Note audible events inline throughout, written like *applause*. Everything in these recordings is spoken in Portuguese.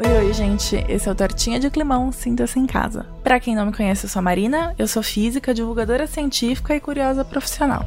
Oi, oi, gente. Esse é o Tortinha de Climão, sinta-se em casa. Pra quem não me conhece, eu sou a Marina, eu sou física, divulgadora científica e curiosa profissional.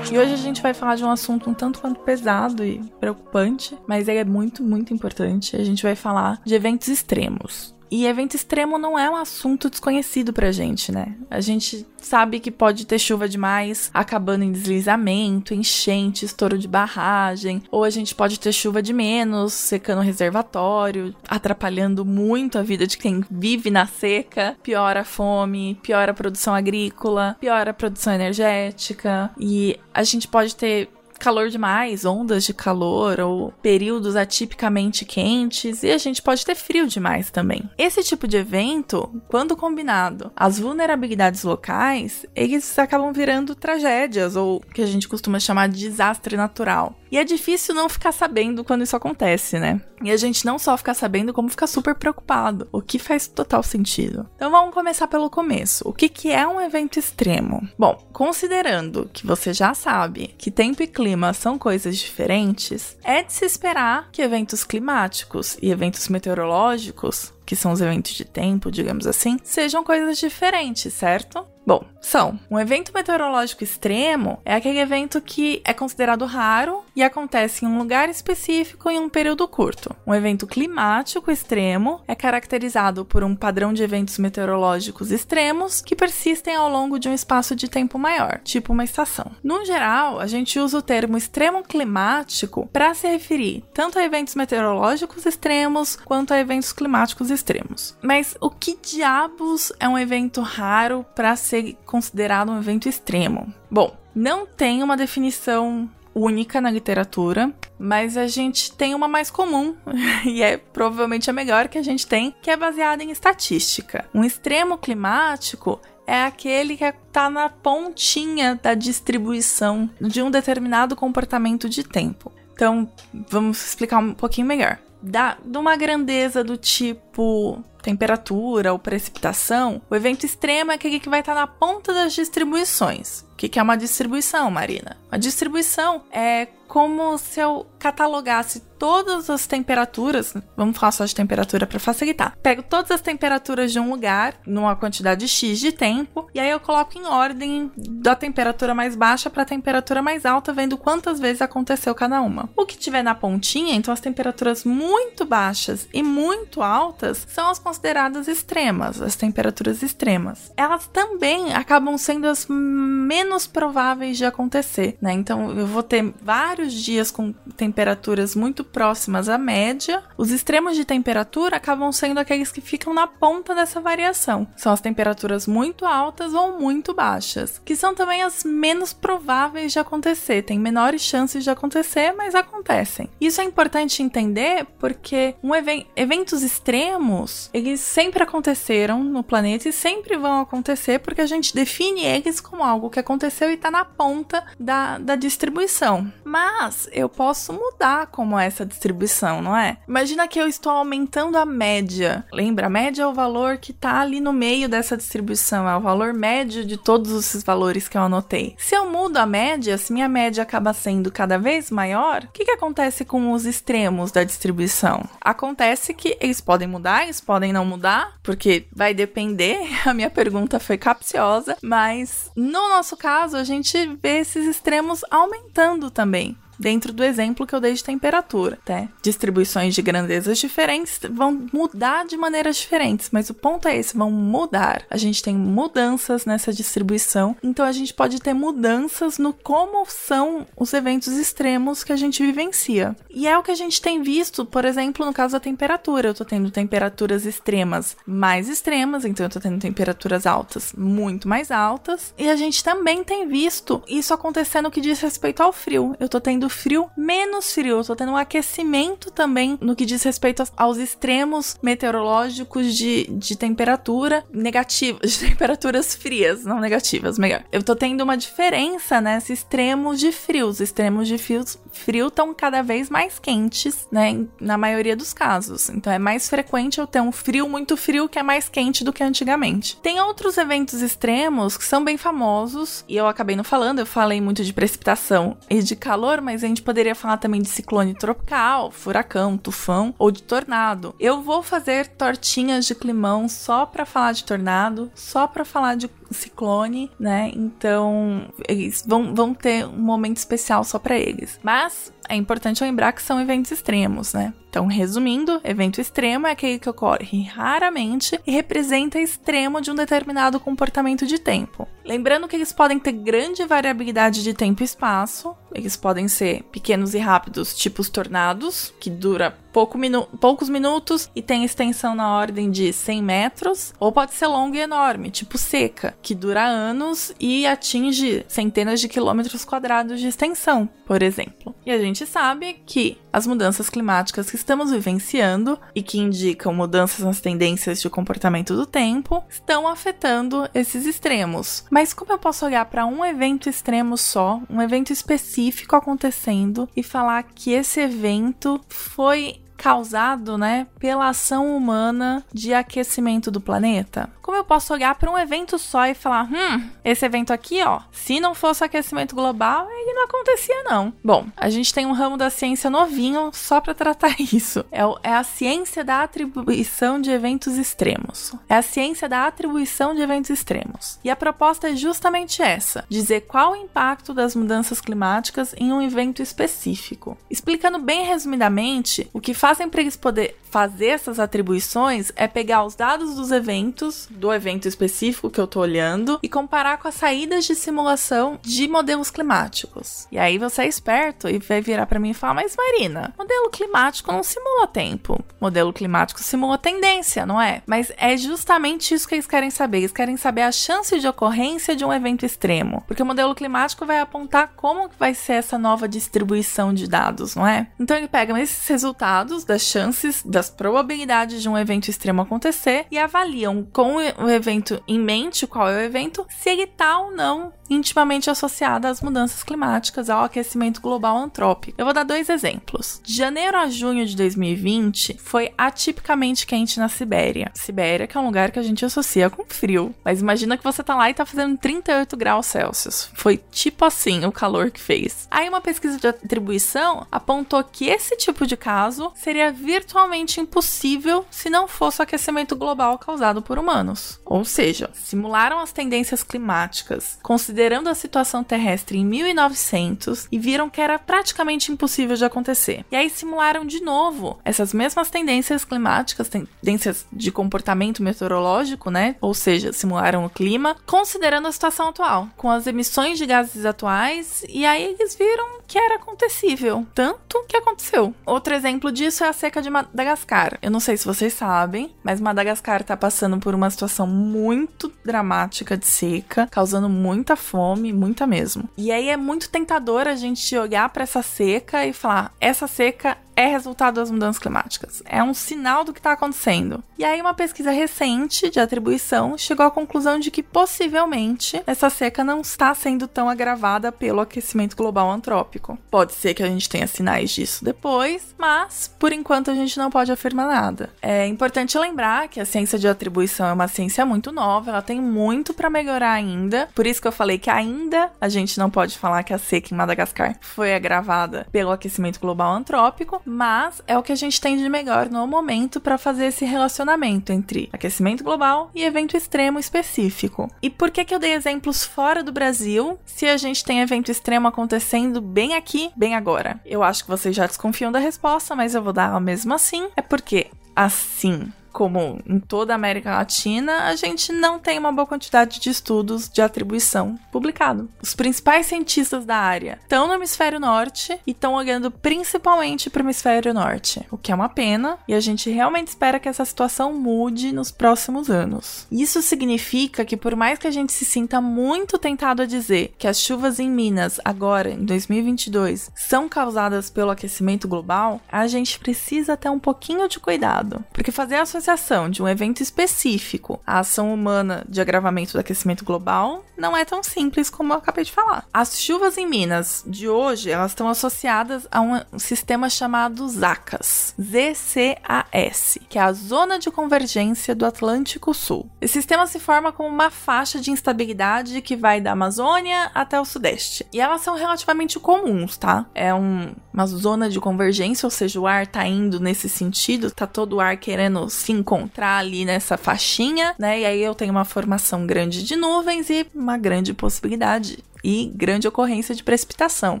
E hoje a gente vai falar de um assunto um tanto quanto pesado e preocupante, mas ele é muito, muito importante. A gente vai falar de eventos extremos. E evento extremo não é um assunto desconhecido pra gente, né? A gente sabe que pode ter chuva demais, acabando em deslizamento, enchente, estouro de barragem, ou a gente pode ter chuva de menos, secando o reservatório, atrapalhando muito a vida de quem vive na seca, piora a fome, piora a produção agrícola, piora a produção energética, e a gente pode ter calor demais, ondas de calor ou períodos atipicamente quentes e a gente pode ter frio demais também. Esse tipo de evento, quando combinado as vulnerabilidades locais, eles acabam virando tragédias ou que a gente costuma chamar de desastre natural. E é difícil não ficar sabendo quando isso acontece, né? E a gente não só ficar sabendo, como ficar super preocupado, o que faz total sentido. Então vamos começar pelo começo. O que, que é um evento extremo? Bom, considerando que você já sabe que tempo e clima são coisas diferentes, é de se esperar que eventos climáticos e eventos meteorológicos que são os eventos de tempo, digamos assim, sejam coisas diferentes, certo? Bom, são. Um evento meteorológico extremo é aquele evento que é considerado raro e acontece em um lugar específico em um período curto. Um evento climático extremo é caracterizado por um padrão de eventos meteorológicos extremos que persistem ao longo de um espaço de tempo maior, tipo uma estação. No geral, a gente usa o termo extremo climático para se referir tanto a eventos meteorológicos extremos quanto a eventos climáticos extremos. Mas o que diabos é um evento raro para ser considerado um evento extremo? Bom, não tem uma definição única na literatura, mas a gente tem uma mais comum *laughs* e é provavelmente a melhor que a gente tem, que é baseada em estatística. Um extremo climático é aquele que está na pontinha da distribuição de um determinado comportamento de tempo. Então, vamos explicar um pouquinho melhor. Da, de uma grandeza do tipo temperatura ou precipitação, o evento extremo é aquele que vai estar na ponta das distribuições. O que, que é uma distribuição, Marina? Uma distribuição é como se eu catalogasse todas as temperaturas, vamos falar só de temperatura para facilitar. Pego todas as temperaturas de um lugar, numa quantidade X de tempo, e aí eu coloco em ordem da temperatura mais baixa para a temperatura mais alta, vendo quantas vezes aconteceu cada uma. O que tiver na pontinha, então as temperaturas muito baixas e muito altas, são as consideradas extremas, as temperaturas extremas. Elas também acabam sendo as menos prováveis de acontecer, né? Então eu vou ter vários dias com temperaturas muito próximas à média, os extremos de temperatura acabam sendo aqueles que ficam na ponta dessa variação. São as temperaturas muito altas ou muito baixas, que são também as menos prováveis de acontecer, têm menores chances de acontecer, mas acontecem. Isso é importante entender porque um even eventos extremos, eles sempre aconteceram no planeta e sempre vão acontecer porque a gente define eles como algo que aconteceu e está na ponta da, da distribuição. Mas eu posso mudar como essa distribuição, não é? Imagina que eu estou aumentando a média. Lembra, a média é o valor que está ali no meio dessa distribuição, é o valor médio de todos esses valores que eu anotei. Se eu mudo a média, se minha média acaba sendo cada vez maior, o que, que acontece com os extremos da distribuição? Acontece que eles podem mudar, eles podem não mudar, porque vai depender. *laughs* A minha pergunta foi capciosa, mas no nosso caso, a gente vê esses extremos aumentando também dentro do exemplo que eu dei de temperatura, tá? Distribuições de grandezas diferentes vão mudar de maneiras diferentes, mas o ponto é esse, vão mudar. A gente tem mudanças nessa distribuição, então a gente pode ter mudanças no como são os eventos extremos que a gente vivencia. E é o que a gente tem visto, por exemplo, no caso da temperatura. Eu tô tendo temperaturas extremas mais extremas, então eu tô tendo temperaturas altas muito mais altas, e a gente também tem visto isso acontecendo que diz respeito ao frio. Eu tô tendo frio menos frio, tô tendo um aquecimento também no que diz respeito aos extremos meteorológicos de, de temperatura negativa, de *laughs* temperaturas frias, não negativas, melhor. Eu tô tendo uma diferença nesse extremo de frio. Os extremos de fios, frio estão cada vez mais quentes, né? Na maioria dos casos. Então é mais frequente eu ter um frio muito frio que é mais quente do que antigamente. Tem outros eventos extremos que são bem famosos e eu acabei não falando, eu falei muito de precipitação e de calor, mas a gente poderia falar também de ciclone tropical, furacão, tufão ou de tornado. Eu vou fazer tortinhas de climão só para falar de tornado, só para falar de ciclone, né? Então, eles vão, vão ter um momento especial só para eles. Mas é importante lembrar que são eventos extremos, né? Então, resumindo, evento extremo é aquele que ocorre raramente e representa extremo de um determinado comportamento de tempo. Lembrando que eles podem ter grande variabilidade de tempo e espaço, eles podem ser pequenos e rápidos, tipo os tornados, que dura pouco minu poucos minutos e tem extensão na ordem de 100 metros, ou pode ser longo e enorme, tipo seca, que dura anos e atinge centenas de quilômetros quadrados de extensão, por exemplo. E a gente sabe que as mudanças climáticas que estamos vivenciando e que indicam mudanças nas tendências de comportamento do tempo estão afetando esses extremos. Mas como eu posso olhar para um evento extremo só, um evento específico acontecendo e falar que esse evento foi causado, né, pela ação humana de aquecimento do planeta? Como eu posso olhar para um evento só e falar, hum, esse evento aqui, ó, se não fosse aquecimento global, ele não acontecia não. Bom, a gente tem um ramo da ciência novinho só para tratar *laughs* isso. É, é a ciência da atribuição de eventos extremos. É a ciência da atribuição de eventos extremos. E a proposta é justamente essa: dizer qual o impacto das mudanças climáticas em um evento específico. Explicando bem resumidamente, o que faz fazem para eles poder fazer essas atribuições é pegar os dados dos eventos, do evento específico que eu tô olhando, e comparar com as saídas de simulação de modelos climáticos. E aí você é esperto e vai virar para mim e falar: Mas Marina, modelo climático não simula tempo. Modelo climático simula tendência, não é? Mas é justamente isso que eles querem saber. Eles querem saber a chance de ocorrência de um evento extremo. Porque o modelo climático vai apontar como vai ser essa nova distribuição de dados, não é? Então ele pega esses resultados dados das chances, das probabilidades de um evento extremo acontecer e avaliam com o evento em mente, qual é o evento, se ele está ou não intimamente associada às mudanças climáticas, ao aquecimento global antrópico. Eu vou dar dois exemplos. De janeiro a junho de 2020 foi atipicamente quente na Sibéria. Sibéria, que é um lugar que a gente associa com frio, mas imagina que você tá lá e tá fazendo 38 graus Celsius. Foi tipo assim o calor que fez. Aí uma pesquisa de atribuição apontou que esse tipo de caso seria virtualmente impossível se não fosse o aquecimento global causado por humanos. Ou seja, simularam as tendências climáticas, considerando a situação terrestre em 1900 e viram que era praticamente impossível de acontecer. E aí simularam de novo essas mesmas tendências climáticas, tendências de comportamento meteorológico, né? Ou seja, simularam o clima, considerando a situação atual, com as emissões de gases atuais, e aí eles viram que era acontecível, tanto que aconteceu. Outro exemplo disso é a seca de Madagascar. Eu não sei se vocês sabem, mas Madagascar está passando por uma situação muito dramática de seca, causando muita fome, muita mesmo. E aí é muito tentador a gente olhar para essa seca e falar: essa seca é resultado das mudanças climáticas. É um sinal do que está acontecendo. E aí, uma pesquisa recente de atribuição chegou à conclusão de que possivelmente essa seca não está sendo tão agravada pelo aquecimento global antrópico. Pode ser que a gente tenha sinais disso depois, mas por enquanto a gente não pode afirmar nada. É importante lembrar que a ciência de atribuição é uma ciência muito nova, ela tem muito para melhorar ainda. Por isso que eu falei que ainda a gente não pode falar que a seca em Madagascar foi agravada pelo aquecimento global antrópico, mas é o que a gente tem de melhor no momento para fazer esse relacionamento entre aquecimento global e evento extremo específico. E por que que eu dei exemplos fora do Brasil se a gente tem evento extremo acontecendo bem aqui, bem agora? Eu acho que vocês já desconfiam da resposta, mas eu vou dar mesmo assim. É porque assim como em toda a América Latina, a gente não tem uma boa quantidade de estudos de atribuição publicado. Os principais cientistas da área estão no hemisfério norte e estão olhando principalmente para o hemisfério norte, o que é uma pena, e a gente realmente espera que essa situação mude nos próximos anos. Isso significa que, por mais que a gente se sinta muito tentado a dizer que as chuvas em Minas agora, em 2022, são causadas pelo aquecimento global, a gente precisa ter um pouquinho de cuidado, porque fazer a associação de um evento específico à ação humana de agravamento do aquecimento global não é tão simples como eu acabei de falar. As chuvas em Minas de hoje, elas estão associadas a um sistema chamado ZACAS, ZCAS, que é a Zona de Convergência do Atlântico Sul. Esse sistema se forma como uma faixa de instabilidade que vai da Amazônia até o Sudeste. E elas são relativamente comuns, tá? É um, uma zona de convergência, ou seja, o ar tá indo nesse sentido, tá todo o ar querendo se encontrar ali nessa faixinha, né? E aí eu tenho uma formação grande de nuvens e uma grande possibilidade e grande ocorrência de precipitação.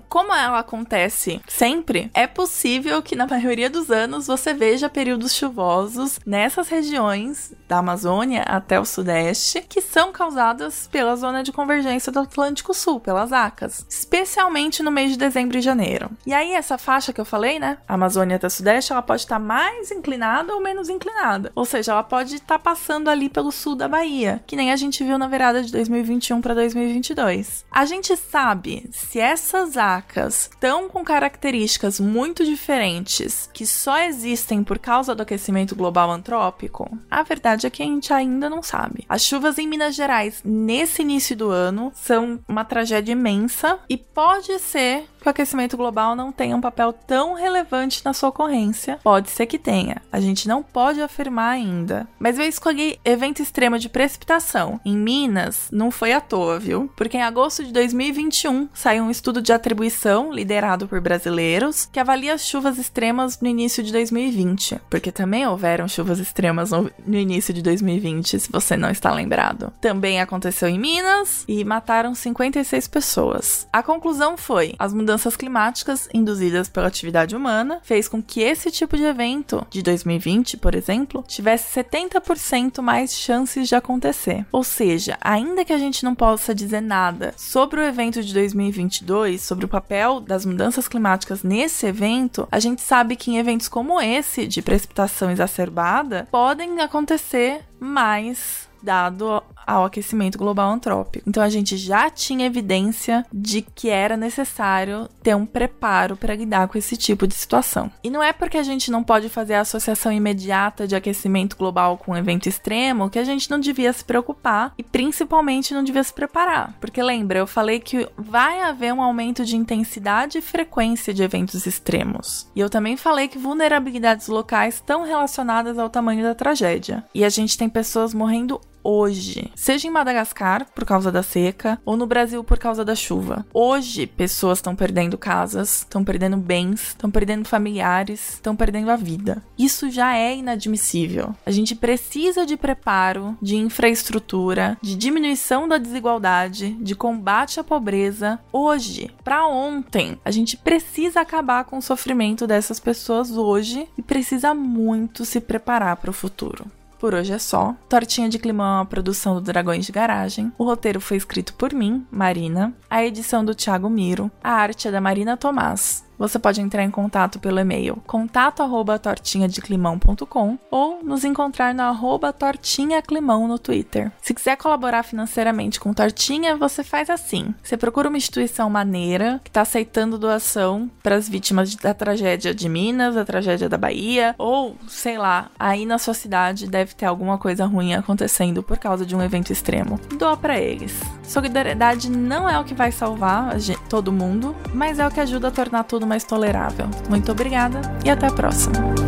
Como ela acontece sempre, é possível que na maioria dos anos você veja períodos chuvosos nessas regiões da Amazônia até o Sudeste que são causadas pela zona de convergência do Atlântico Sul, pelas ACAS, especialmente no mês de dezembro e janeiro. E aí essa faixa que eu falei, né, Amazônia até Sudeste, ela pode estar mais inclinada ou menos inclinada. Ou seja, ela pode estar passando ali pelo sul da Bahia, que nem a gente viu na virada de 2021 para 2022. A gente sabe se essas acas estão com características muito diferentes que só existem por causa do aquecimento global antrópico? A verdade é que a gente ainda não sabe. As chuvas em Minas Gerais nesse início do ano são uma tragédia imensa e pode ser que o aquecimento global não tenha um papel tão relevante na sua ocorrência. Pode ser que tenha. A gente não pode afirmar ainda. Mas eu escolhi evento extremo de precipitação. Em Minas, não foi à toa, viu? Porque em agosto de 2021 saiu um estudo de atribuição liderado por brasileiros que avalia as chuvas extremas no início de 2020. Porque também houveram chuvas extremas no, no início de 2020, se você não está lembrado. Também aconteceu em Minas e mataram 56 pessoas. A conclusão foi: as mudanças climáticas induzidas pela atividade humana fez com que esse tipo de evento de 2020, por exemplo, tivesse 70% mais chances de acontecer. Ou seja, ainda que a gente não possa dizer nada sobre o evento de 2022, sobre o papel das mudanças climáticas nesse evento, a gente sabe que em eventos como esse de precipitação exacerbada podem acontecer mais dado ao aquecimento global antrópico. Então a gente já tinha evidência de que era necessário ter um preparo para lidar com esse tipo de situação. E não é porque a gente não pode fazer a associação imediata de aquecimento global com um evento extremo que a gente não devia se preocupar e principalmente não devia se preparar. Porque lembra, eu falei que vai haver um aumento de intensidade e frequência de eventos extremos. E eu também falei que vulnerabilidades locais estão relacionadas ao tamanho da tragédia. E a gente tem pessoas morrendo hoje, seja em Madagascar por causa da seca ou no Brasil por causa da chuva. Hoje, pessoas estão perdendo casas, estão perdendo bens, estão perdendo familiares, estão perdendo a vida. Isso já é inadmissível. A gente precisa de preparo, de infraestrutura, de diminuição da desigualdade, de combate à pobreza hoje, para ontem. A gente precisa acabar com o sofrimento dessas pessoas hoje e precisa muito se preparar para o futuro. Por hoje é só. Tortinha de Climão é uma produção do Dragões de Garagem. O roteiro foi escrito por mim, Marina. A edição do Thiago Miro. A arte é da Marina Tomás você pode entrar em contato pelo e-mail contato@tortinhadeclimão.com ou nos encontrar no arroba tortinhaclimão no Twitter. Se quiser colaborar financeiramente com Tortinha, você faz assim. Você procura uma instituição maneira que está aceitando doação para as vítimas da tragédia de Minas, da tragédia da Bahia, ou sei lá, aí na sua cidade deve ter alguma coisa ruim acontecendo por causa de um evento extremo. Doa para eles. Solidariedade não é o que vai salvar todo mundo, mas é o que ajuda a tornar tudo mais tolerável. Muito obrigada e até a próxima!